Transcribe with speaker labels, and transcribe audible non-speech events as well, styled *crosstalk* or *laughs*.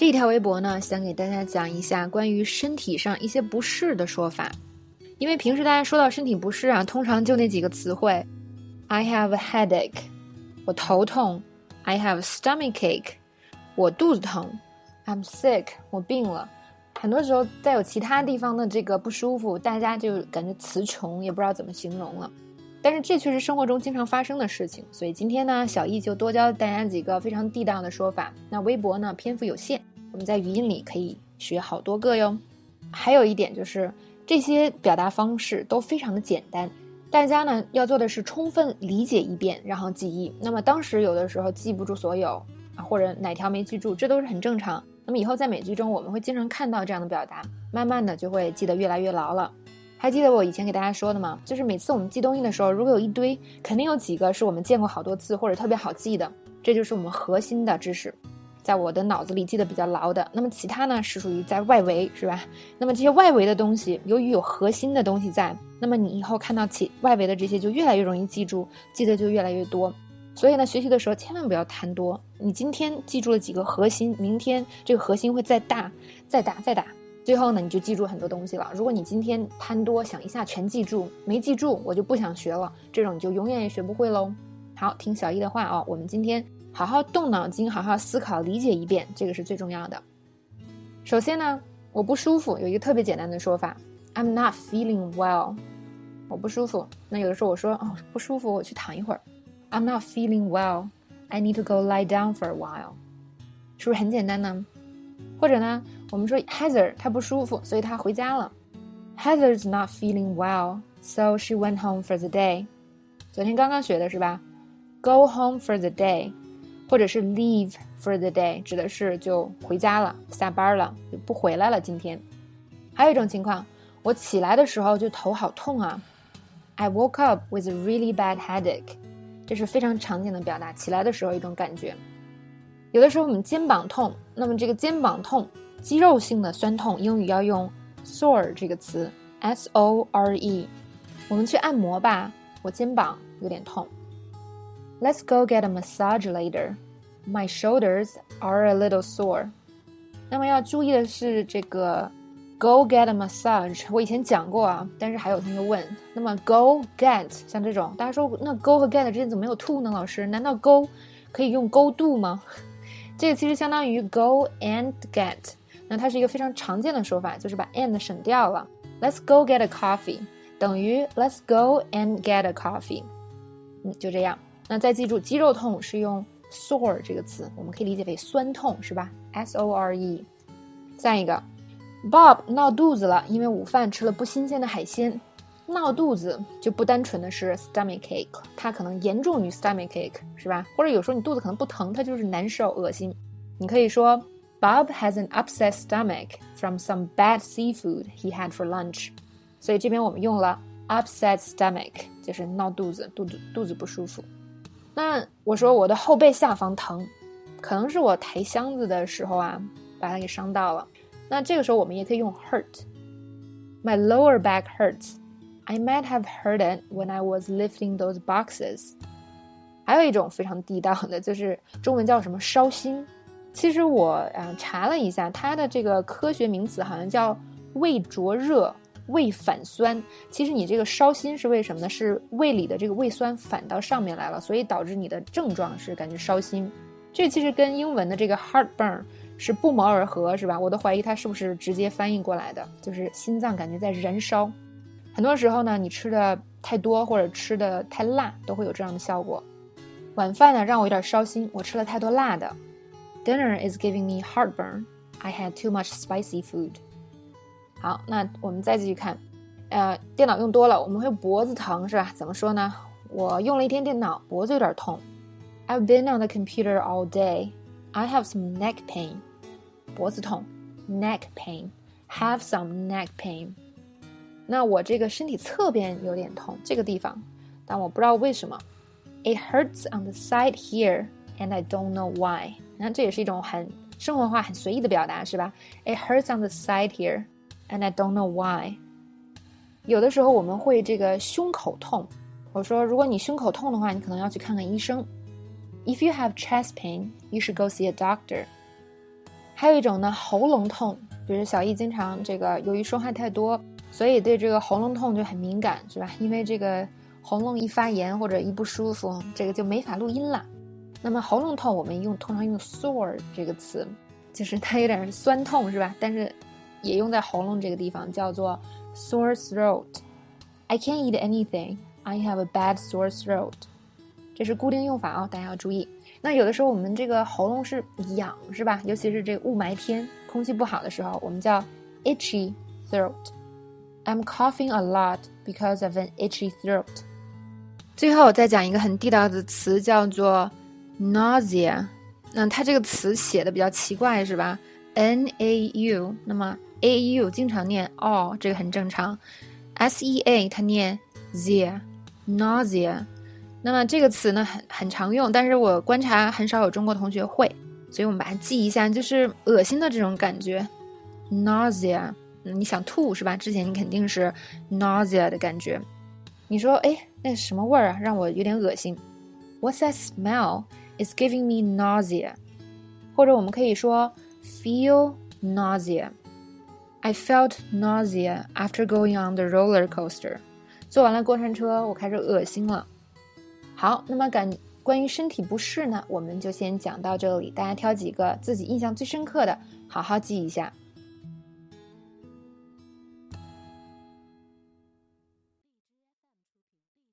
Speaker 1: 这条微博呢，想给大家讲一下关于身体上一些不适的说法。因为平时大家说到身体不适啊，通常就那几个词汇：I have a headache，我头痛；I have stomach ache，我肚子疼；I'm sick，我病了。很多时候再有其他地方的这个不舒服，大家就感觉词穷，也不知道怎么形容了。但是这却是生活中经常发生的事情，所以今天呢，小易就多教大家几个非常地道的说法。那微博呢，篇幅有限，们在语音里可以学好多个哟。还有一点就是。这些表达方式都非常的简单，大家呢要做的是充分理解一遍，然后记忆。那么当时有的时候记不住所有啊，或者哪条没记住，这都是很正常。那么以后在美剧中我们会经常看到这样的表达，慢慢的就会记得越来越牢了。还记得我以前给大家说的吗？就是每次我们记东西的时候，如果有一堆，肯定有几个是我们见过好多次或者特别好记的，这就是我们核心的知识。在我的脑子里记得比较牢的，那么其他呢是属于在外围，是吧？那么这些外围的东西，由于有核心的东西在，那么你以后看到其外围的这些就越来越容易记住，记得就越来越多。所以呢，学习的时候千万不要贪多。你今天记住了几个核心，明天这个核心会再大、再大、再大，最后呢你就记住很多东西了。如果你今天贪多，想一下全记住，没记住我就不想学了，这种你就永远也学不会喽。好，听小易的话哦，我们今天。好好动脑筋，好好思考，理解一遍，这个是最重要的。首先呢，我不舒服，有一个特别简单的说法：I'm not feeling well。我不舒服。那有的时候我说哦不舒服，我去躺一会儿。I'm not feeling well. I need to go lie down for a while。是不是很简单呢？或者呢，我们说 Heather 她不舒服，所以她回家了。Heather's not feeling well, so she went home for the day。昨天刚刚学的是吧？Go home for the day。或者是 leave for the day，指的是就回家了，下班了，就不回来了。今天，还有一种情况，我起来的时候就头好痛啊。I woke up with a really bad headache，这是非常常见的表达，起来的时候一种感觉。有的时候我们肩膀痛，那么这个肩膀痛，肌肉性的酸痛，英语要用 sore 这个词，s o r e。我们去按摩吧，我肩膀有点痛。Let's go get a massage later. My shoulders are a little sore. 那么要注意的是，这个 go get a massage，我以前讲过啊，但是还有同学问，那么 go get 像这种，大家说那 go 和 get 之间怎么没有 to 呢？老师，难道 go 可以用 go do 吗？这个其实相当于 go *laughs* and get，那它是一个非常常见的说法，就是把 and 省掉了。Let's go get a coffee 等于 Let's go and get a coffee。嗯，就这样。 那再记住，肌肉痛是用 sore 这个词，我们可以理解为酸痛，是吧？S O R E。下一个，Bob 闹肚子了，因为午饭吃了不新鲜的海鲜。闹肚子就不单纯的是 stomach ache，它可能严重于 stomach ache，是吧？或者有时候你肚子可能不疼，它就是难受、恶心。你可以说 Bob has an upset stomach from some bad seafood he had for lunch。所以这边我们用了 upset stomach，就是闹肚子，肚子肚子不舒服。那我说我的后背下方疼，可能是我抬箱子的时候啊，把它给伤到了。那这个时候我们也可以用 hurt。My lower back hurts. I might have hurt it when I was lifting those boxes. 还有一种非常地道的，就是中文叫什么烧心。其实我啊查了一下，它的这个科学名词好像叫胃灼热。胃反酸，其实你这个烧心是为什么呢？是胃里的这个胃酸反到上面来了，所以导致你的症状是感觉烧心。这其实跟英文的这个 heartburn 是不谋而合，是吧？我都怀疑它是不是直接翻译过来的，就是心脏感觉在燃烧。很多时候呢，你吃的太多或者吃的太辣，都会有这样的效果。晚饭呢，让我有点烧心，我吃了太多辣的。Dinner is giving me heartburn. I had too much spicy food. 好，那我们再继续看，呃，电脑用多了，我们会脖子疼是吧？怎么说呢？我用了一天电脑，脖子有点痛。I've been on the computer all day. I have some neck pain. 脖子痛，neck pain. Have some neck pain. 那我这个身体侧边有点痛，这个地方，但我不知道为什么。It hurts on the side here, and I don't know why. 那这也是一种很生活化、很随意的表达，是吧？It hurts on the side here. And I don't know why。有的时候我们会这个胸口痛，我说如果你胸口痛的话，你可能要去看看医生。If you have chest pain, you should go see a doctor。还有一种呢，喉咙痛，比如小易经常这个由于说话太多，所以对这个喉咙痛就很敏感，是吧？因为这个喉咙一发炎或者一不舒服，这个就没法录音了。那么喉咙痛，我们用通常用 sore 这个词，就是它有点酸痛，是吧？但是也用在喉咙这个地方，叫做 sore throat。I can't eat anything. I have a bad sore throat. 这是固定用法啊，大家要注意。那有的时候我们这个喉咙是痒，是吧？尤其是这个雾霾天，空气不好的时候，我们叫 itchy throat。I'm coughing a lot because of an itchy throat。最后再讲一个很地道的词，叫做 nausea。那它这个词写的比较奇怪，是吧？N A U，那么 A U 经常念 all，这个很正常。S E A 它念 zea，nausea。那么这个词呢，很很常用，但是我观察很少有中国同学会，所以我们把它记一下，就是恶心的这种感觉，nausea，你想吐是吧？之前你肯定是 nausea 的感觉，你说哎，那什么味儿啊，让我有点恶心？What's that smell? It's giving me nausea。或者我们可以说 feel nausea。I felt nausea after going on the roller coaster。坐完了过山车，我开始恶心了。好，那么感关于身体不适呢，我们就先讲到这里。大家挑几个自己印象最深刻的，好好记一下。